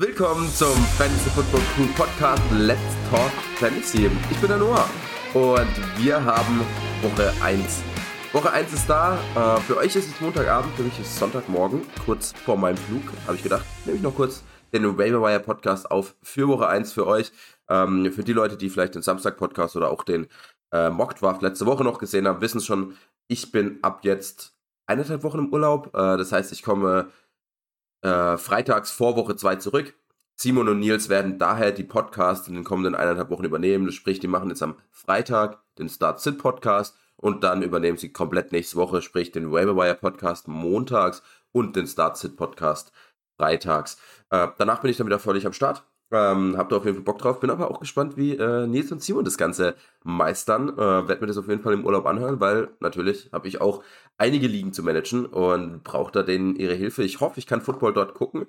Willkommen zum Fantasy Football Crew Podcast Let's Talk Fantasy. Ich bin der Noah und wir haben Woche 1. Woche 1 ist da. Äh, für euch ist es Montagabend, für mich ist es Sonntagmorgen, kurz vor meinem Flug. Habe ich gedacht, nehme ich noch kurz den Waiver Podcast auf für Woche 1 für euch. Ähm, für die Leute, die vielleicht den Samstag-Podcast oder auch den äh, Mock letzte Woche noch gesehen haben, wissen schon, ich bin ab jetzt eineinhalb Wochen im Urlaub. Äh, das heißt, ich komme äh, freitags vor Woche 2 zurück. Simon und Nils werden daher die Podcasts in den kommenden eineinhalb Wochen übernehmen. Sprich, die machen jetzt am Freitag den Start Sit Podcast und dann übernehmen sie komplett nächste Woche, sprich den Waiverwire Podcast montags und den Start Sit Podcast freitags. Äh, danach bin ich dann wieder völlig am Start. Ähm, hab da auf jeden Fall Bock drauf, bin aber auch gespannt, wie äh, Nils und Simon das Ganze meistern. Äh, Werd mir das auf jeden Fall im Urlaub anhören, weil natürlich habe ich auch einige Ligen zu managen und brauche da denen ihre Hilfe. Ich hoffe, ich kann Football dort gucken.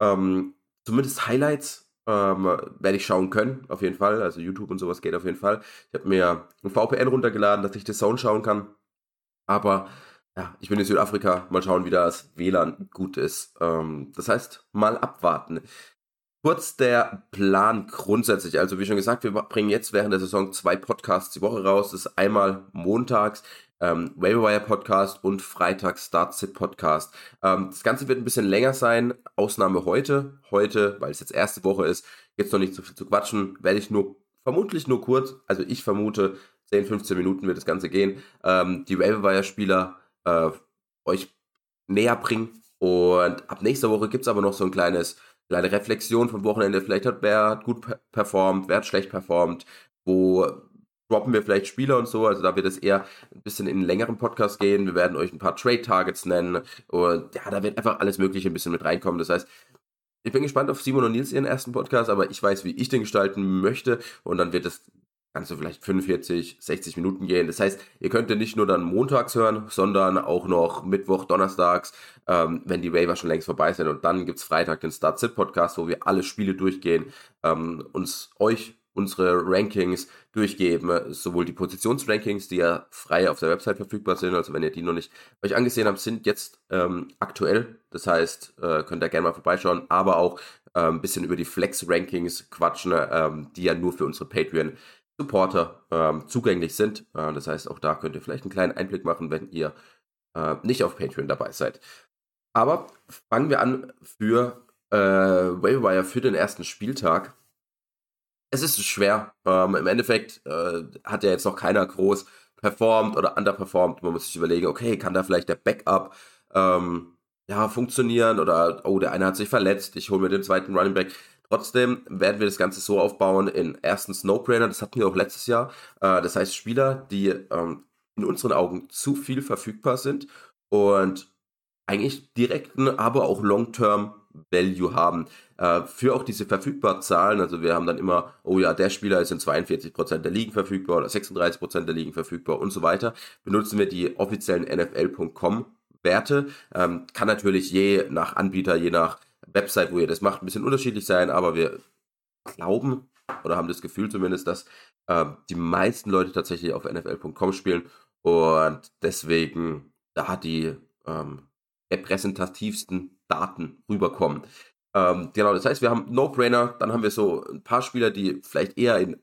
Ähm, zumindest Highlights ähm, werde ich schauen können, auf jeden Fall. Also YouTube und sowas geht auf jeden Fall. Ich habe mir ein VPN runtergeladen, dass ich das Zone schauen kann. Aber ja, ich bin in Südafrika. Mal schauen, wie das WLAN gut ist. Ähm, das heißt, mal abwarten. Kurz der Plan grundsätzlich. Also wie schon gesagt, wir bringen jetzt während der Saison zwei Podcasts die Woche raus. Das ist einmal montags ähm, Wire Podcast und freitags Start Sit Podcast. Ähm, das Ganze wird ein bisschen länger sein. Ausnahme heute. Heute, weil es jetzt erste Woche ist, jetzt noch nicht so viel zu quatschen, werde ich nur vermutlich nur kurz, also ich vermute 10, 15 Minuten wird das Ganze gehen, ähm, die Wire Spieler äh, euch näher bringen. Und ab nächster Woche gibt es aber noch so ein kleines kleine Reflexion vom Wochenende. Vielleicht hat wer gut performt, wer hat schlecht performt, wo droppen wir vielleicht Spieler und so. Also da wird es eher ein bisschen in einen längeren Podcast gehen. Wir werden euch ein paar Trade-Targets nennen. Und ja, da wird einfach alles Mögliche ein bisschen mit reinkommen. Das heißt, ich bin gespannt auf Simon und Nils ihren ersten Podcast, aber ich weiß, wie ich den gestalten möchte. Und dann wird es kannst du vielleicht 45, 60 Minuten gehen. Das heißt, ihr könnt ja nicht nur dann montags hören, sondern auch noch Mittwoch, Donnerstags, ähm, wenn die Waiver schon längst vorbei sind. Und dann gibt's Freitag den Start-Sit-Podcast, wo wir alle Spiele durchgehen, ähm, uns euch unsere Rankings durchgeben, sowohl die Positionsrankings, die ja frei auf der Website verfügbar sind, also wenn ihr die noch nicht euch angesehen habt, sind jetzt ähm, aktuell, das heißt, äh, könnt ihr gerne mal vorbeischauen, aber auch äh, ein bisschen über die Flex-Rankings quatschen, ähm, die ja nur für unsere Patreon Supporter ähm, zugänglich sind. Äh, das heißt, auch da könnt ihr vielleicht einen kleinen Einblick machen, wenn ihr äh, nicht auf Patreon dabei seid. Aber fangen wir an für äh, Wavewire für den ersten Spieltag. Es ist schwer. Ähm, Im Endeffekt äh, hat ja jetzt noch keiner groß performt oder underperformt. Man muss sich überlegen, okay, kann da vielleicht der Backup ähm, ja, funktionieren oder oh, der eine hat sich verletzt, ich hole mir den zweiten Running Back. Trotzdem werden wir das Ganze so aufbauen in erstens No-Brainer, das hatten wir auch letztes Jahr. Äh, das heißt Spieler, die ähm, in unseren Augen zu viel verfügbar sind und eigentlich direkten, aber auch Long-Term Value haben. Äh, für auch diese verfügbaren Zahlen, also wir haben dann immer, oh ja, der Spieler ist in 42% der Ligen verfügbar oder 36% der Ligen verfügbar und so weiter, benutzen wir die offiziellen NFL.com Werte. Ähm, kann natürlich je nach Anbieter, je nach Website, wo ihr das macht, ein bisschen unterschiedlich sein, aber wir glauben oder haben das Gefühl zumindest, dass äh, die meisten Leute tatsächlich auf NFL.com spielen und deswegen da die ähm, repräsentativsten Daten rüberkommen. Ähm, genau, das heißt, wir haben No-Brainer, dann haben wir so ein paar Spieler, die vielleicht eher in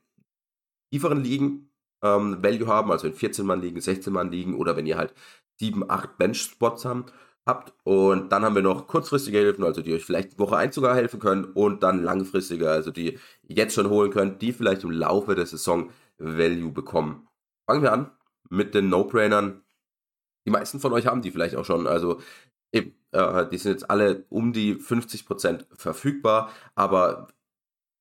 tieferen Ligen ähm, Value haben, also in 14-Mann-Ligen, 16-Mann-Ligen oder wenn ihr halt 7, 8 Bench-Spots haben, habt. Und dann haben wir noch kurzfristige Hilfen, also die euch vielleicht Woche 1 sogar helfen können und dann langfristige, also die jetzt schon holen könnt, die vielleicht im Laufe der Saison Value bekommen. Fangen wir an mit den No-Brainern. Die meisten von euch haben die vielleicht auch schon, also eben, äh, die sind jetzt alle um die 50% verfügbar, aber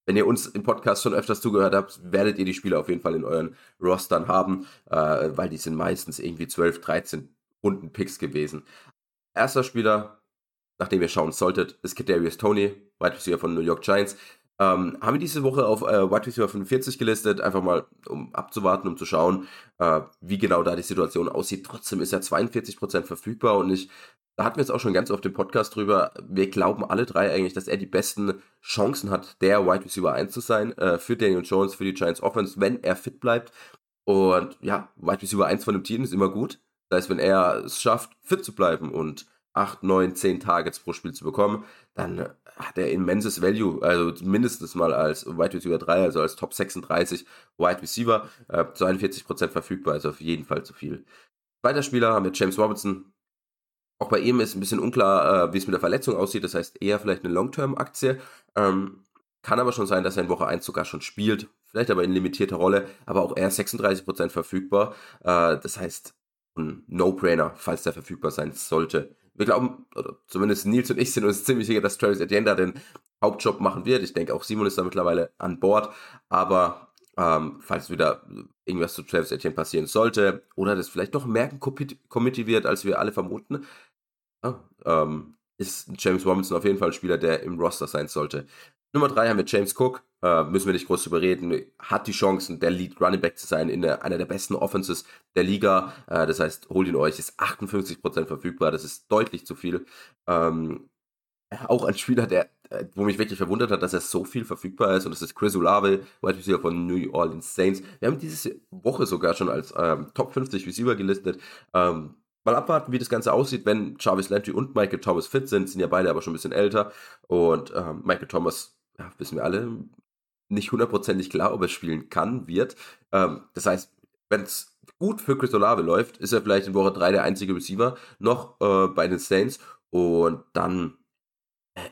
wenn ihr uns im Podcast schon öfters zugehört habt, werdet ihr die Spiele auf jeden Fall in euren Rostern haben, äh, weil die sind meistens irgendwie 12, 13 Runden Picks gewesen. Erster Spieler, nachdem ihr schauen solltet, ist Kadarius Tony, Wide Receiver von New York Giants. Ähm, haben wir diese Woche auf äh, Wide Receiver 45 gelistet, einfach mal um abzuwarten, um zu schauen, äh, wie genau da die Situation aussieht. Trotzdem ist er 42% verfügbar und ich, da hatten wir jetzt auch schon ganz oft im Podcast drüber, wir glauben alle drei eigentlich, dass er die besten Chancen hat, der Wide Receiver 1 zu sein, äh, für Daniel Jones, für die Giants Offense, wenn er fit bleibt. Und ja, Wide Receiver 1 von dem Team ist immer gut. Das heißt, wenn er es schafft, fit zu bleiben und 8, 9, 10 Targets pro Spiel zu bekommen, dann hat er immenses Value, also mindestens mal als Wide Receiver 3, also als Top 36 Wide Receiver, äh, 42% verfügbar, also auf jeden Fall zu viel. Zweiter Spieler haben wir James Robinson. Auch bei ihm ist ein bisschen unklar, äh, wie es mit der Verletzung aussieht. Das heißt eher vielleicht eine Long-Term-Aktie. Ähm, kann aber schon sein, dass er in Woche 1 sogar schon spielt. Vielleicht aber in limitierter Rolle. Aber auch er 36% verfügbar. Äh, das heißt, ein No-Brainer, falls der verfügbar sein sollte. Wir glauben, oder zumindest Nils und ich sind uns ziemlich sicher, dass Travis Etienne da den Hauptjob machen wird. Ich denke, auch Simon ist da mittlerweile an Bord. Aber ähm, falls wieder irgendwas zu Travis Etienne passieren sollte oder das vielleicht noch mehr Committee wird, als wir alle vermuten, oh, ähm, ist James Robinson auf jeden Fall ein Spieler, der im Roster sein sollte. Nummer drei haben wir James Cook, äh, müssen wir nicht groß überreden, hat die Chancen, der Lead Running Back zu sein in der, einer der besten Offenses der Liga. Äh, das heißt, holt ihn euch, ist 58% verfügbar, das ist deutlich zu viel. Ähm, auch ein Spieler, der, äh, wo mich wirklich verwundert hat, dass er so viel verfügbar ist. Und das ist Chris Olave, Wide Receiver von New Orleans Saints. Wir haben diese Woche sogar schon als ähm, Top 50 Receiver gelistet. Ähm, mal abwarten, wie das Ganze aussieht, wenn Jarvis Landry und Michael Thomas fit sind. Sind ja beide aber schon ein bisschen älter. Und ähm, Michael Thomas, ja, wissen wir alle, nicht hundertprozentig klar, ob er spielen kann, wird. Ähm, das heißt, wenn es gut für Chris Olave läuft, ist er vielleicht in Woche 3 der einzige Receiver noch äh, bei den Saints. Und dann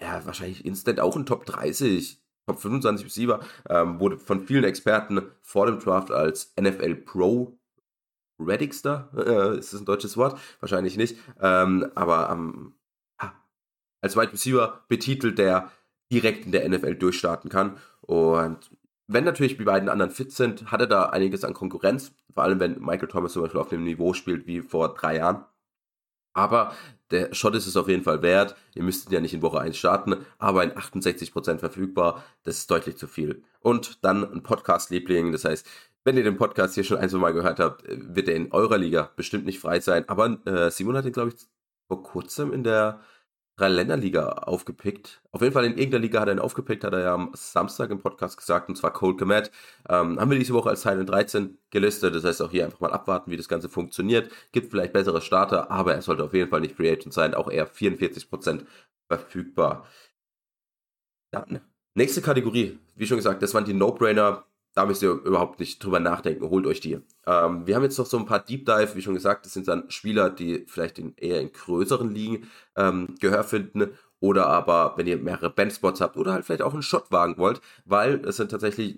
ja, wahrscheinlich instant auch ein Top 30, Top 25 Receiver, ähm, wurde von vielen Experten vor dem Draft als NFL Pro Redigster, äh, ist das ein deutsches Wort? Wahrscheinlich nicht, ähm, aber ähm, als Wide Receiver betitelt, der direkt in der NFL durchstarten kann und wenn natürlich die beiden anderen fit sind, hat er da einiges an Konkurrenz, vor allem wenn Michael Thomas zum Beispiel auf dem Niveau spielt wie vor drei Jahren. Aber der Shot ist es auf jeden Fall wert. Ihr müsst ihn ja nicht in Woche 1 starten, aber in 68% verfügbar. Das ist deutlich zu viel. Und dann ein Podcast-Liebling. Das heißt, wenn ihr den Podcast hier schon ein, zwei Mal gehört habt, wird er in eurer Liga bestimmt nicht frei sein. Aber äh, Simon hat ihn, glaube ich, vor kurzem in der Drei-Länder-Liga aufgepickt. Auf jeden Fall in irgendeiner Liga hat er ihn aufgepickt, hat er ja am Samstag im Podcast gesagt, und zwar Cole Komet. Ähm, haben wir diese Woche als Teil 13 gelistet. Das heißt auch hier einfach mal abwarten, wie das Ganze funktioniert. Gibt vielleicht bessere Starter, aber er sollte auf jeden Fall nicht Free Agent sein. Auch eher 44% verfügbar. Dann, nächste Kategorie. Wie schon gesagt, das waren die No-Brainer da müsst ihr überhaupt nicht drüber nachdenken, holt euch die. Ähm, wir haben jetzt noch so ein paar Deep Dive, wie schon gesagt, das sind dann Spieler, die vielleicht in, eher in größeren Ligen ähm, Gehör finden oder aber, wenn ihr mehrere Bandspots habt oder halt vielleicht auch einen Shot wagen wollt, weil es sind tatsächlich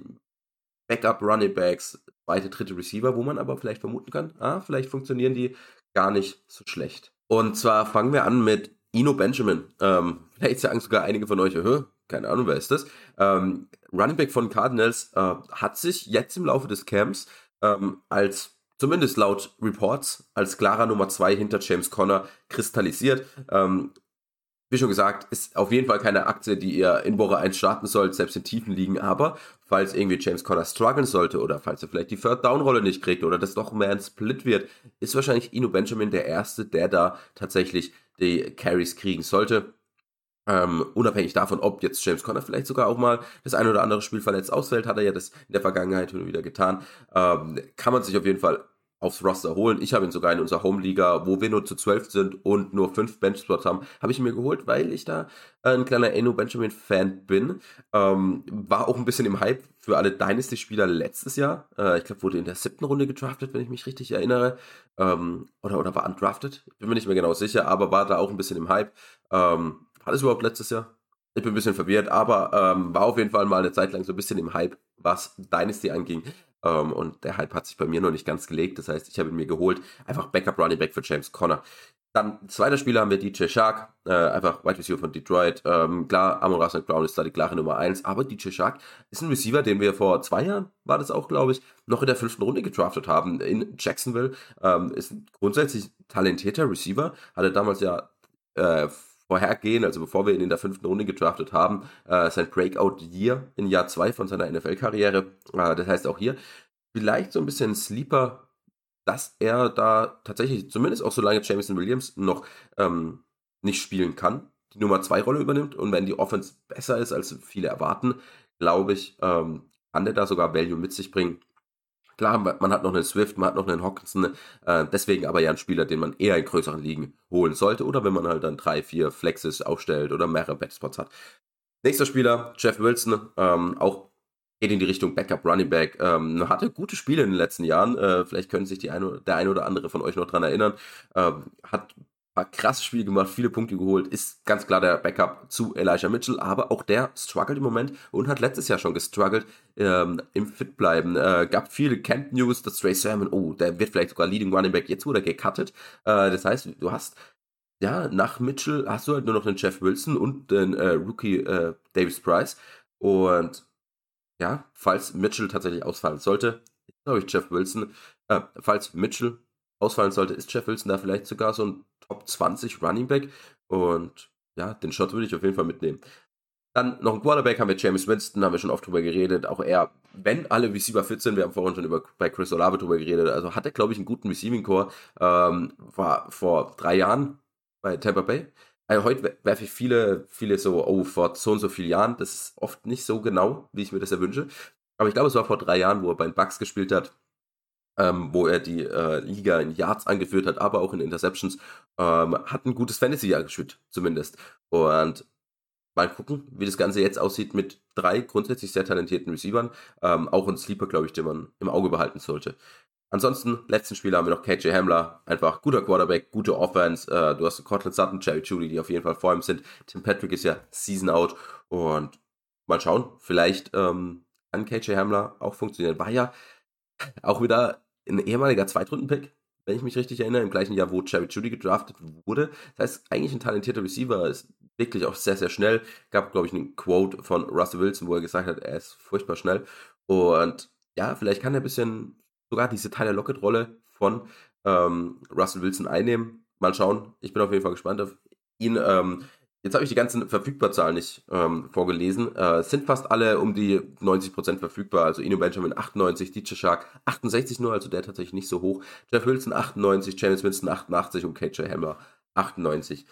Backup Running Backs, zweite, dritte Receiver, wo man aber vielleicht vermuten kann, ah, vielleicht funktionieren die gar nicht so schlecht. Und zwar fangen wir an mit Ino Benjamin. Ähm, vielleicht sagen sogar einige von euch, keine Ahnung, wer ist das? Ähm, Running Back von Cardinals äh, hat sich jetzt im Laufe des Camps ähm, als zumindest laut Reports als klarer Nummer zwei hinter James Conner kristallisiert. Ähm, wie schon gesagt, ist auf jeden Fall keine Aktie, die ihr in Woche 1 starten sollt, selbst in tiefen liegen, aber falls irgendwie James Conner strugglen sollte oder falls er vielleicht die Third Down Rolle nicht kriegt oder das doch mehr ein Split wird, ist wahrscheinlich Ino Benjamin der erste, der da tatsächlich die Carries kriegen sollte. Ähm, unabhängig davon, ob jetzt James Conner vielleicht sogar auch mal das ein oder andere Spiel verletzt ausfällt, hat er ja das in der Vergangenheit schon wieder getan, ähm, kann man sich auf jeden Fall aufs Roster holen. Ich habe ihn sogar in unserer Home-Liga, wo wir nur zu zwölf sind und nur fünf Bench-Spots haben, habe ich ihn mir geholt, weil ich da ein kleiner Eno Benjamin-Fan bin. Ähm, war auch ein bisschen im Hype für alle Dynasty-Spieler letztes Jahr. Äh, ich glaube, wurde in der siebten Runde gedraftet, wenn ich mich richtig erinnere. Ähm, oder, oder war undrafted? Bin mir nicht mehr genau sicher, aber war da auch ein bisschen im Hype. Ähm, war das überhaupt letztes Jahr? Ich bin ein bisschen verwirrt, aber ähm, war auf jeden Fall mal eine Zeit lang so ein bisschen im Hype, was Dynasty anging. Ähm, und der Hype hat sich bei mir noch nicht ganz gelegt. Das heißt, ich habe ihn mir geholt. Einfach Backup Running Back für James Conner. Dann zweiter Spieler haben wir DJ Shark, äh, einfach Wide Receiver von Detroit. Ähm, klar, Amon Russell Brown ist da die klare Nummer eins, aber DJ Shark ist ein Receiver, den wir vor zwei Jahren, war das auch, glaube ich, noch in der fünften Runde gedraftet haben in Jacksonville. Ähm, ist ein grundsätzlich talentierter Receiver, hatte damals ja äh, vorhergehen, also bevor wir ihn in der fünften Runde gedraftet haben, äh, sein Breakout-Year in Jahr zwei von seiner NFL-Karriere. Äh, das heißt auch hier vielleicht so ein bisschen Sleeper, dass er da tatsächlich, zumindest auch solange Jameson Williams noch ähm, nicht spielen kann, die Nummer zwei Rolle übernimmt und wenn die Offense besser ist, als viele erwarten, glaube ich, ähm, kann der da sogar Value mit sich bringen. Klar, man hat noch einen Swift, man hat noch einen Hawkinson, äh, deswegen aber ja ein Spieler, den man eher in größeren Ligen holen sollte oder wenn man halt dann drei, vier Flexes aufstellt oder mehrere Backspots hat. Nächster Spieler, Jeff Wilson, ähm, auch geht in die Richtung Backup Running Back. Ähm, hatte gute Spiele in den letzten Jahren. Äh, vielleicht können sich die eine, der eine oder andere von euch noch dran erinnern. Ähm, hat paar krasse Spiele gemacht, viele Punkte geholt, ist ganz klar der Backup zu Elijah Mitchell, aber auch der struggelt im Moment und hat letztes Jahr schon gestruggelt ähm, im Fit bleiben. Äh, gab viele Camp News, dass Trey Sermon, oh, der wird vielleicht sogar Leading Running Back, jetzt wurde er gecuttet. Äh, das heißt, du hast ja, nach Mitchell hast du halt nur noch den Jeff Wilson und den äh, Rookie äh, Davis Price. Und ja, falls Mitchell tatsächlich ausfallen sollte, glaube ich, Jeff Wilson, äh, falls Mitchell ausfallen sollte, ist Jeff Wilson da vielleicht sogar so ein Top 20 Running Back. Und ja, den Shot würde ich auf jeden Fall mitnehmen. Dann noch ein Quarterback haben wir James Winston, haben wir schon oft drüber geredet. Auch er, wenn alle Receiver fit sind, wir haben vorhin schon über, bei Chris Olave drüber geredet, also hat er, glaube ich, einen guten Receiving Core. Ähm, war vor drei Jahren bei Tampa Bay. Also heute werfe ich viele, viele so, oh, vor so und so vielen Jahren. Das ist oft nicht so genau, wie ich mir das erwünsche. Aber ich glaube, es war vor drei Jahren, wo er bei den Bucks gespielt hat ähm, wo er die äh, Liga in Yards angeführt hat, aber auch in Interceptions, ähm, hat ein gutes Fantasy-Jahr gespielt, zumindest. Und mal gucken, wie das Ganze jetzt aussieht mit drei grundsätzlich sehr talentierten Receivern. Ähm, auch ein Sleeper, glaube ich, den man im Auge behalten sollte. Ansonsten, letzten Spieler haben wir noch KJ Hamler, einfach guter Quarterback, gute Offense. Äh, du hast Cortland Sutton, Jerry Judy, die auf jeden Fall vor ihm sind. Tim Patrick ist ja Season out und mal schauen, vielleicht ähm, kann KJ Hamler auch funktionieren. War ja auch wieder ein ehemaliger Zweitrunden-Pick, wenn ich mich richtig erinnere, im gleichen Jahr, wo Cherry Judy gedraftet wurde. Das heißt, eigentlich ein talentierter Receiver, ist wirklich auch sehr, sehr schnell. Gab, glaube ich, einen Quote von Russell Wilson, wo er gesagt hat, er ist furchtbar schnell. Und ja, vielleicht kann er ein bisschen sogar diese Tyler Lockett-Rolle von ähm, Russell Wilson einnehmen. Mal schauen. Ich bin auf jeden Fall gespannt auf ihn. Ähm, Jetzt habe ich die ganzen Verfügbarzahlen nicht ähm, vorgelesen. Äh, sind fast alle um die 90% verfügbar. Also Ino Benjamin 98, DJ Shark 68 nur, also der tatsächlich nicht so hoch. Jeff Wilson 98, James Winston 88 und KJ Hammer 98.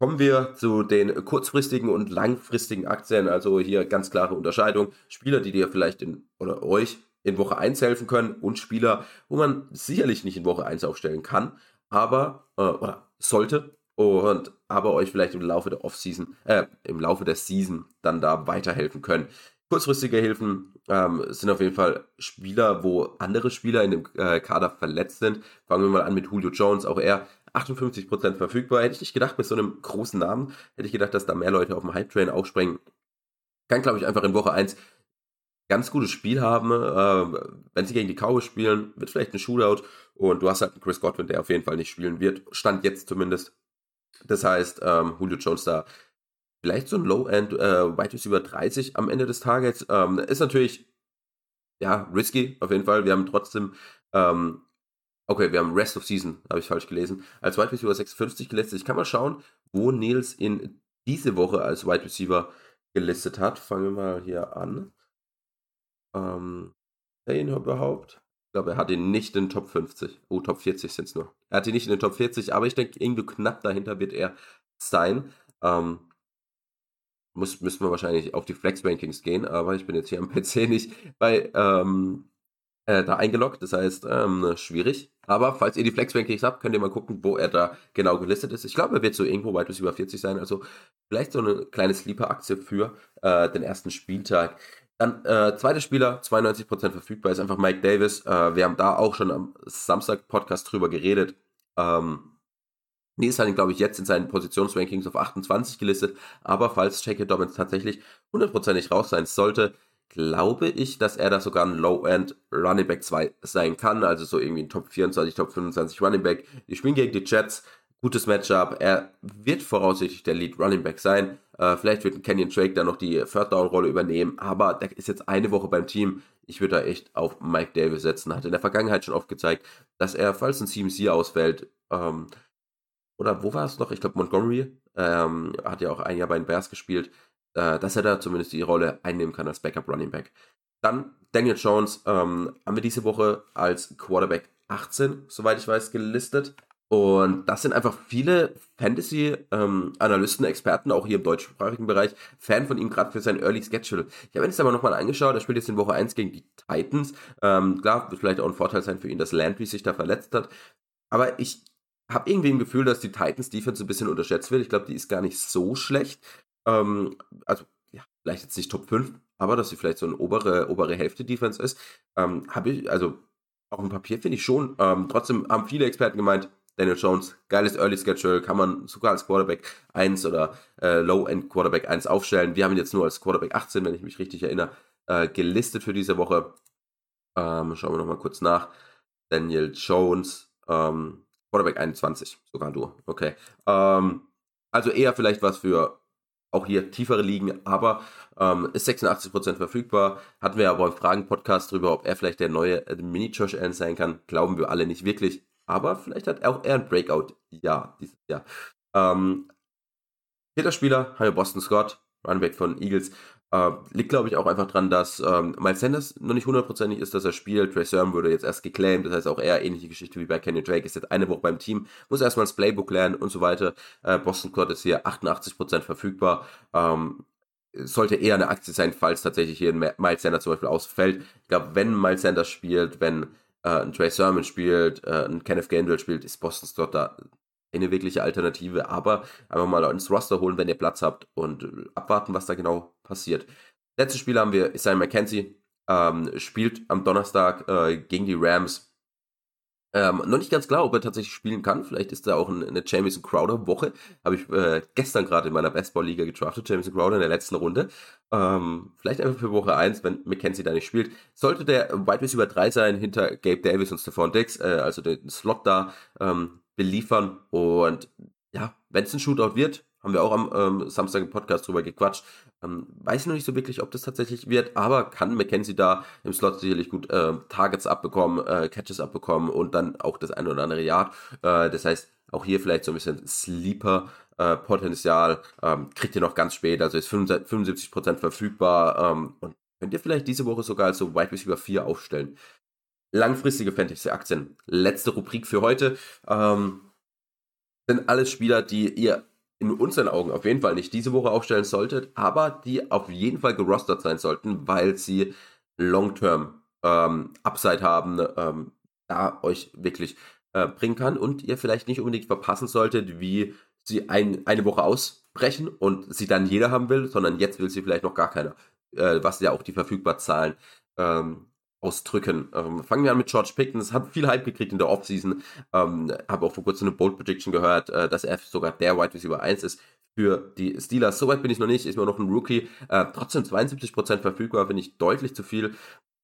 Kommen wir zu den kurzfristigen und langfristigen Aktien. Also hier ganz klare Unterscheidung. Spieler, die dir vielleicht in oder euch in Woche 1 helfen können und Spieler, wo man sicherlich nicht in Woche 1 aufstellen kann, aber äh, oder sollte, und aber euch vielleicht im Laufe der Offseason, äh, im Laufe der Season dann da weiterhelfen können. Kurzfristige Hilfen ähm, sind auf jeden Fall Spieler, wo andere Spieler in dem äh, Kader verletzt sind. Fangen wir mal an mit Julio Jones, auch er 58% verfügbar. Hätte ich nicht gedacht, mit so einem großen Namen, hätte ich gedacht, dass da mehr Leute auf dem Hype-Train aufspringen. Kann, glaube ich, einfach in Woche 1 ganz gutes Spiel haben. Äh, wenn sie gegen die Cowboys spielen, wird vielleicht ein Shootout. Und du hast halt einen Chris Godwin, der auf jeden Fall nicht spielen wird. Stand jetzt zumindest. Das heißt, ähm, Julio Jones da vielleicht so ein Low-End äh, Wide Receiver 30 am Ende des Tages. Ähm, ist natürlich ja risky auf jeden Fall. Wir haben trotzdem ähm, okay, wir haben Rest of Season, habe ich falsch gelesen, als Wide Receiver 56 gelistet. Ich kann mal schauen, wo Nils in diese Woche als Wide Receiver gelistet hat. Fangen wir mal hier an. Ähm, ihn überhaupt? Ich glaube, er hat ihn nicht in den Top 50. Oh, Top 40 sind es nur. Er hat ihn nicht in den Top 40, aber ich denke, irgendwie knapp dahinter wird er sein. Ähm, muss, müssen wir wahrscheinlich auf die Flex-Rankings gehen, aber ich bin jetzt hier am PC nicht bei ähm, äh, da eingeloggt, das heißt, ähm, schwierig. Aber falls ihr die Flex-Rankings habt, könnt ihr mal gucken, wo er da genau gelistet ist. Ich glaube, er wird so irgendwo weit bis über 40 sein, also vielleicht so eine kleine Sleeper-Aktie für äh, den ersten Spieltag. Dann äh, zweiter Spieler, 92% verfügbar, ist einfach Mike Davis. Äh, wir haben da auch schon am Samstag-Podcast drüber geredet. Ähm, Nils hat ihn, glaube ich, jetzt in seinen Positionsrankings auf 28 gelistet. Aber falls J.K. Dobbins tatsächlich hundertprozentig raus sein sollte, glaube ich, dass er da sogar ein Low-End Running Back 2 sein kann. Also so irgendwie ein Top 24, Top 25 Running Back. Die spielen gegen die Jets gutes Matchup. Er wird voraussichtlich der Lead Running Back sein. Äh, vielleicht wird Kenyon Drake da noch die Third Down Rolle übernehmen, aber der ist jetzt eine Woche beim Team. Ich würde da echt auf Mike Davis setzen. Hat in der Vergangenheit schon oft gezeigt, dass er, falls ein CMC ausfällt, ähm, oder wo war es noch? Ich glaube Montgomery ähm, hat ja auch ein Jahr bei den Bears gespielt, äh, dass er da zumindest die Rolle einnehmen kann als Backup Running Back. Dann Daniel Jones ähm, haben wir diese Woche als Quarterback 18, soweit ich weiß, gelistet. Und das sind einfach viele Fantasy-Analysten, ähm, Experten, auch hier im deutschsprachigen Bereich, Fan von ihm, gerade für sein Early Schedule. Ich habe mir das aber nochmal angeschaut, er spielt jetzt in Woche 1 gegen die Titans. Ähm, klar, wird vielleicht auch ein Vorteil sein für ihn, dass Landry sich da verletzt hat. Aber ich habe irgendwie ein Gefühl, dass die Titans Defense ein bisschen unterschätzt wird. Ich glaube, die ist gar nicht so schlecht. Ähm, also, ja, vielleicht jetzt nicht Top 5, aber dass sie vielleicht so eine obere, obere Hälfte Defense ist, ähm, habe ich, also auf dem Papier finde ich schon. Ähm, trotzdem haben viele Experten gemeint, Daniel Jones, geiles Early Schedule, kann man sogar als Quarterback 1 oder äh, Low-End Quarterback 1 aufstellen. Wir haben ihn jetzt nur als Quarterback 18, wenn ich mich richtig erinnere, äh, gelistet für diese Woche. Ähm, schauen wir nochmal kurz nach. Daniel Jones, ähm, Quarterback 21, sogar du. Okay. Ähm, also eher vielleicht was für auch hier tiefere Ligen, aber ähm, ist 86% verfügbar. Hatten wir aber im Fragen-Podcast drüber, ob er vielleicht der neue Mini-Josh Allen sein kann. Glauben wir alle nicht wirklich. Aber vielleicht hat auch er ein Breakout-Jahr dieses Jahr. Ähm, vierter Spieler haben wir Boston Scott, Runback von Eagles. Äh, liegt, glaube ich, auch einfach dran, dass ähm, Miles Sanders noch nicht hundertprozentig ist, dass er spielt. Trey Sermon wurde jetzt erst geclaimed. Das heißt auch eher ähnliche Geschichte wie bei Kenny Drake. Ist jetzt eine Woche beim Team, muss erstmal das Playbook lernen und so weiter. Äh, Boston Scott ist hier 88% verfügbar. Ähm, sollte eher eine Aktie sein, falls tatsächlich hier Miles Sanders zum Beispiel ausfällt. Ich glaube, wenn Miles Sanders spielt, wenn äh, ein Trey Sermon spielt, äh, ein Kenneth Gainwell spielt, ist Boston Scott da eine wirkliche Alternative, aber einfach mal ins Roster holen, wenn ihr Platz habt und abwarten, was da genau passiert. Letztes Spiel haben wir Isaiah McKenzie, ähm, spielt am Donnerstag äh, gegen die Rams. Ähm, noch nicht ganz klar, ob er tatsächlich spielen kann. Vielleicht ist da auch eine Jamison Crowder Woche. Habe ich äh, gestern gerade in meiner Baseball-Liga gedraftet, Jamison Crowder in der letzten Runde. Ähm, vielleicht einfach für Woche 1, wenn McKenzie da nicht spielt. Sollte der Wide Receiver 3 sein, hinter Gabe Davis und Stephon Dix, äh, also den Slot da ähm, beliefern. Und ja, wenn es ein Shootout wird, haben wir auch am ähm, Samstag im Podcast drüber gequatscht. Ähm, weiß noch nicht so wirklich, ob das tatsächlich wird, aber kann McKenzie da im Slot sicherlich gut äh, Targets abbekommen, äh, Catches abbekommen und dann auch das eine oder andere Yard. Äh, das heißt, auch hier vielleicht so ein bisschen Sleeper-Potenzial. Ähm, kriegt ihr noch ganz spät, also ist 75% verfügbar ähm, und könnt ihr vielleicht diese Woche sogar als so Wide Receiver 4 aufstellen. Langfristige Fantasy-Aktien. Letzte Rubrik für heute. Ähm, sind alles Spieler, die ihr in unseren Augen auf jeden Fall nicht diese Woche aufstellen solltet, aber die auf jeden Fall gerostert sein sollten, weil sie Long-Term ähm, Upside haben, ähm, da euch wirklich äh, bringen kann und ihr vielleicht nicht unbedingt verpassen solltet, wie sie ein, eine Woche ausbrechen und sie dann jeder haben will, sondern jetzt will sie vielleicht noch gar keiner, äh, was ja auch die verfügbar Zahlen ähm, ausdrücken. Ähm, fangen wir an mit George Pickton. Das hat viel Hype gekriegt in der Offseason. Ähm, Habe auch vor kurzem eine Bold Prediction gehört, äh, dass er sogar der Wide Receiver 1 ist für die Steelers. Soweit bin ich noch nicht, ist mir noch ein Rookie. Äh, trotzdem 72% verfügbar, finde ich deutlich zu viel.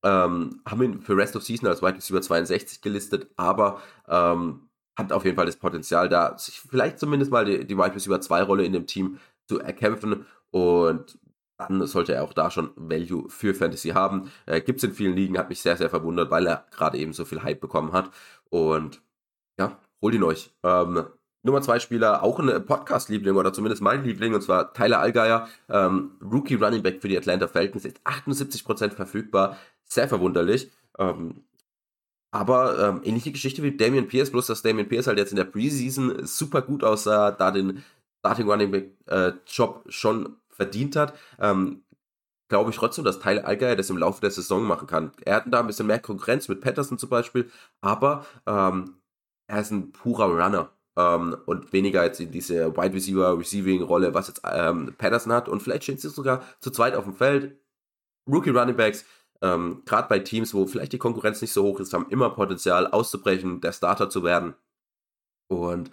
Ähm, haben ihn für Rest of Season als Wide Receiver 62 gelistet, aber ähm, hat auf jeden Fall das Potenzial, da sich vielleicht zumindest mal die, die Wide Receiver 2 Rolle in dem Team zu erkämpfen. Und dann sollte er auch da schon Value für Fantasy haben. Äh, Gibt es in vielen Ligen, hat mich sehr, sehr verwundert, weil er gerade eben so viel Hype bekommen hat. Und ja, holt ihn euch. Ähm, Nummer zwei Spieler, auch ein Podcast-Liebling oder zumindest mein Liebling, und zwar Tyler Allgeier, ähm, Rookie Running Back für die Atlanta Falcons, ist 78% verfügbar. Sehr verwunderlich. Ähm, aber ähm, ähnliche Geschichte wie Damian Pierce, bloß dass Damian Pierce halt jetzt in der Preseason super gut aussah, da den Starting Running Back äh, Job schon verdient hat, ähm, glaube ich trotzdem, dass Tyler Allgeier das im Laufe der Saison machen kann. Er hat da ein bisschen mehr Konkurrenz mit Patterson zum Beispiel, aber ähm, er ist ein purer Runner ähm, und weniger jetzt in diese Wide Receiver Receiving Rolle, was jetzt ähm, Patterson hat. Und vielleicht stehen sie sogar zu zweit auf dem Feld. Rookie Running Backs, ähm, gerade bei Teams, wo vielleicht die Konkurrenz nicht so hoch ist, haben immer Potenzial auszubrechen, der Starter zu werden. Und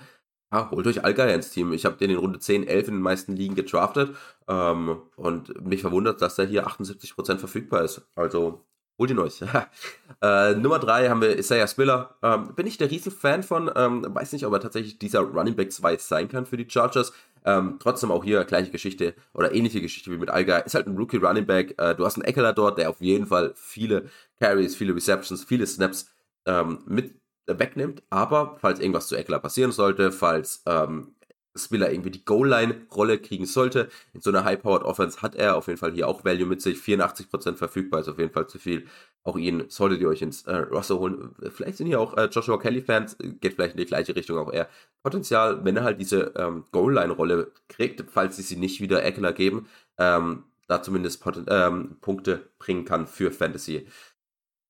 ja, holt euch Algeier ins Team. Ich habe den in Runde 10, 11 in den meisten Ligen gedraftet ähm, und mich verwundert, dass der hier 78% verfügbar ist. Also holt ihn euch. äh, Nummer 3 haben wir Isaiah Spiller. Ähm, bin ich der riesen Fan von. Ähm, weiß nicht, ob er tatsächlich dieser Running Back 2 sein kann für die Chargers. Ähm, trotzdem auch hier gleiche Geschichte oder ähnliche Geschichte wie mit Algeier. Ist halt ein Rookie Running Back. Äh, du hast einen Eckler dort, der auf jeden Fall viele Carries, viele Receptions, viele Snaps ähm, mit wegnimmt. Aber falls irgendwas zu Eckler passieren sollte, falls ähm, Spiller irgendwie die Goal-Line-Rolle kriegen sollte, in so einer High-Powered Offense hat er auf jeden Fall hier auch Value mit sich. 84% verfügbar ist auf jeden Fall zu viel. Auch ihn solltet ihr euch ins äh, Roster holen. Vielleicht sind hier auch äh, Joshua Kelly-Fans, geht vielleicht in die gleiche Richtung auch eher. Potenzial, wenn er halt diese ähm, Goal-Line-Rolle kriegt, falls sie sie nicht wieder Eckler geben, ähm, da zumindest ähm, Punkte bringen kann für Fantasy.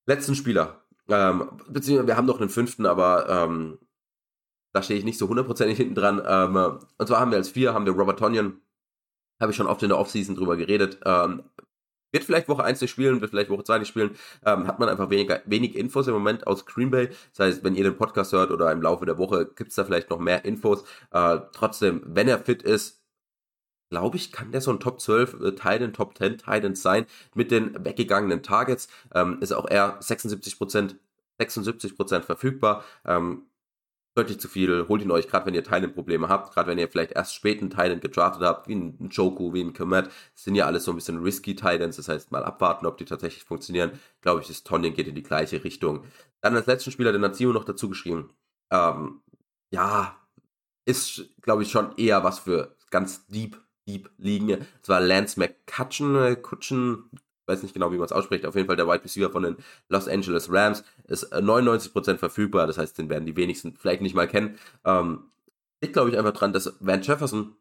Letzten Spieler, ähm, beziehungsweise wir haben noch einen fünften, aber ähm, da stehe ich nicht so hundertprozentig hinten dran. Ähm, und zwar haben wir als vier, haben wir Robert Tonyan, Habe ich schon oft in der Offseason drüber geredet. Ähm, wird vielleicht Woche 1 nicht spielen, wird vielleicht Woche 2 nicht spielen, ähm, hat man einfach weniger, wenig Infos im Moment aus Green Bay. Das heißt, wenn ihr den Podcast hört oder im Laufe der Woche, gibt es da vielleicht noch mehr Infos. Äh, trotzdem, wenn er fit ist, glaube ich, kann der so ein Top 12 äh, Titan, Top 10 Titans sein mit den weggegangenen Targets. Ähm, ist auch eher 76%, 76% verfügbar. Ähm, deutlich zu viel, holt ihn euch, gerade wenn ihr Teilen-Probleme habt, gerade wenn ihr vielleicht erst späten Teilen gedraftet habt, wie ein Joku, wie ein Komet, sind ja alles so ein bisschen risky Titans, das heißt mal abwarten, ob die tatsächlich funktionieren. Glaube ich, das Tonyan geht in die gleiche Richtung. Dann als letzten Spieler den Nazio noch dazu geschrieben. Ähm, ja, ist, glaube ich, schon eher was für ganz deep, deep liegen. Zwar Lance McCutcheon, äh, Kutschen, weiß nicht genau, wie man es ausspricht, auf jeden Fall der Wide Receiver von den Los Angeles Rams ist 99% äh, verfügbar, das heißt, den werden die wenigsten vielleicht nicht mal kennen. Ähm, ich glaube ich einfach dran, dass Van Jefferson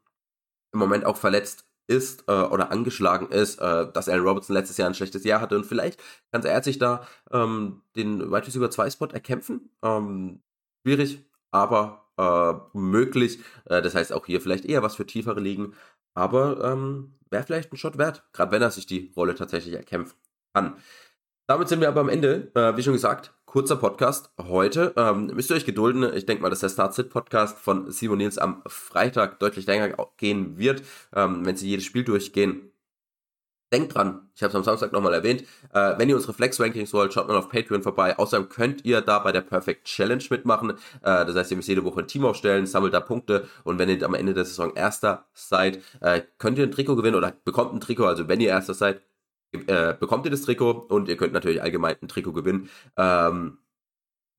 im Moment auch verletzt ist äh, oder angeschlagen ist, äh, dass Alan Robertson letztes Jahr ein schlechtes Jahr hatte und vielleicht kann er da ähm, den Wide Receiver 2 Spot erkämpfen. Ähm, schwierig, aber äh, möglich. Äh, das heißt auch hier vielleicht eher was für tiefere Ligen. Aber ähm, wäre vielleicht ein Shot wert, gerade wenn er sich die Rolle tatsächlich erkämpfen kann. Damit sind wir aber am Ende. Äh, wie schon gesagt, kurzer Podcast heute. Ähm, müsst ihr euch gedulden. Ich denke mal, dass der Start-Sit-Podcast von Simon Nils am Freitag deutlich länger gehen wird, ähm, wenn sie jedes Spiel durchgehen. Denkt dran, ich habe es am Samstag nochmal erwähnt, äh, wenn ihr unsere Flex-Rankings wollt, schaut mal auf Patreon vorbei. Außerdem könnt ihr da bei der Perfect Challenge mitmachen. Äh, das heißt, ihr müsst jede Woche ein Team aufstellen, sammelt da Punkte und wenn ihr am Ende der Saison Erster seid, äh, könnt ihr ein Trikot gewinnen oder bekommt ein Trikot. Also wenn ihr Erster seid, äh, bekommt ihr das Trikot und ihr könnt natürlich allgemein ein Trikot gewinnen. Ähm,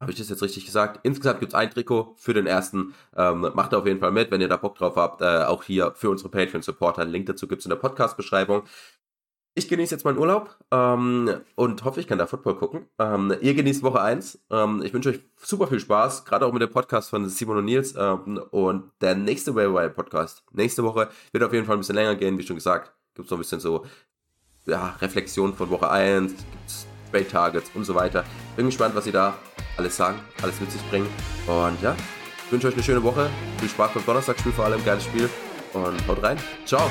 habe ich das jetzt richtig gesagt? Insgesamt gibt's ein Trikot für den ersten. Ähm, macht auf jeden Fall mit, wenn ihr da Bock drauf habt. Äh, auch hier für unsere Patreon-Supporter. Link dazu gibt's in der Podcast-Beschreibung. Ich genieße jetzt meinen Urlaub ähm, und hoffe, ich kann da Football gucken. Ähm, ihr genießt Woche 1. Ähm, ich wünsche euch super viel Spaß, gerade auch mit dem Podcast von Simon und Nils. Ähm, und der nächste Wire Podcast, nächste Woche, wird auf jeden Fall ein bisschen länger gehen, wie schon gesagt. Gibt es noch ein bisschen so ja, Reflexion von Woche 1, gibt's Trade Targets und so weiter. Bin gespannt, was sie da alles sagen, alles mit sich bringen. Und ja, ich wünsche euch eine schöne Woche. Viel Spaß beim Donnerstagsspiel, vor allem geiles Spiel. Und haut rein. Ciao.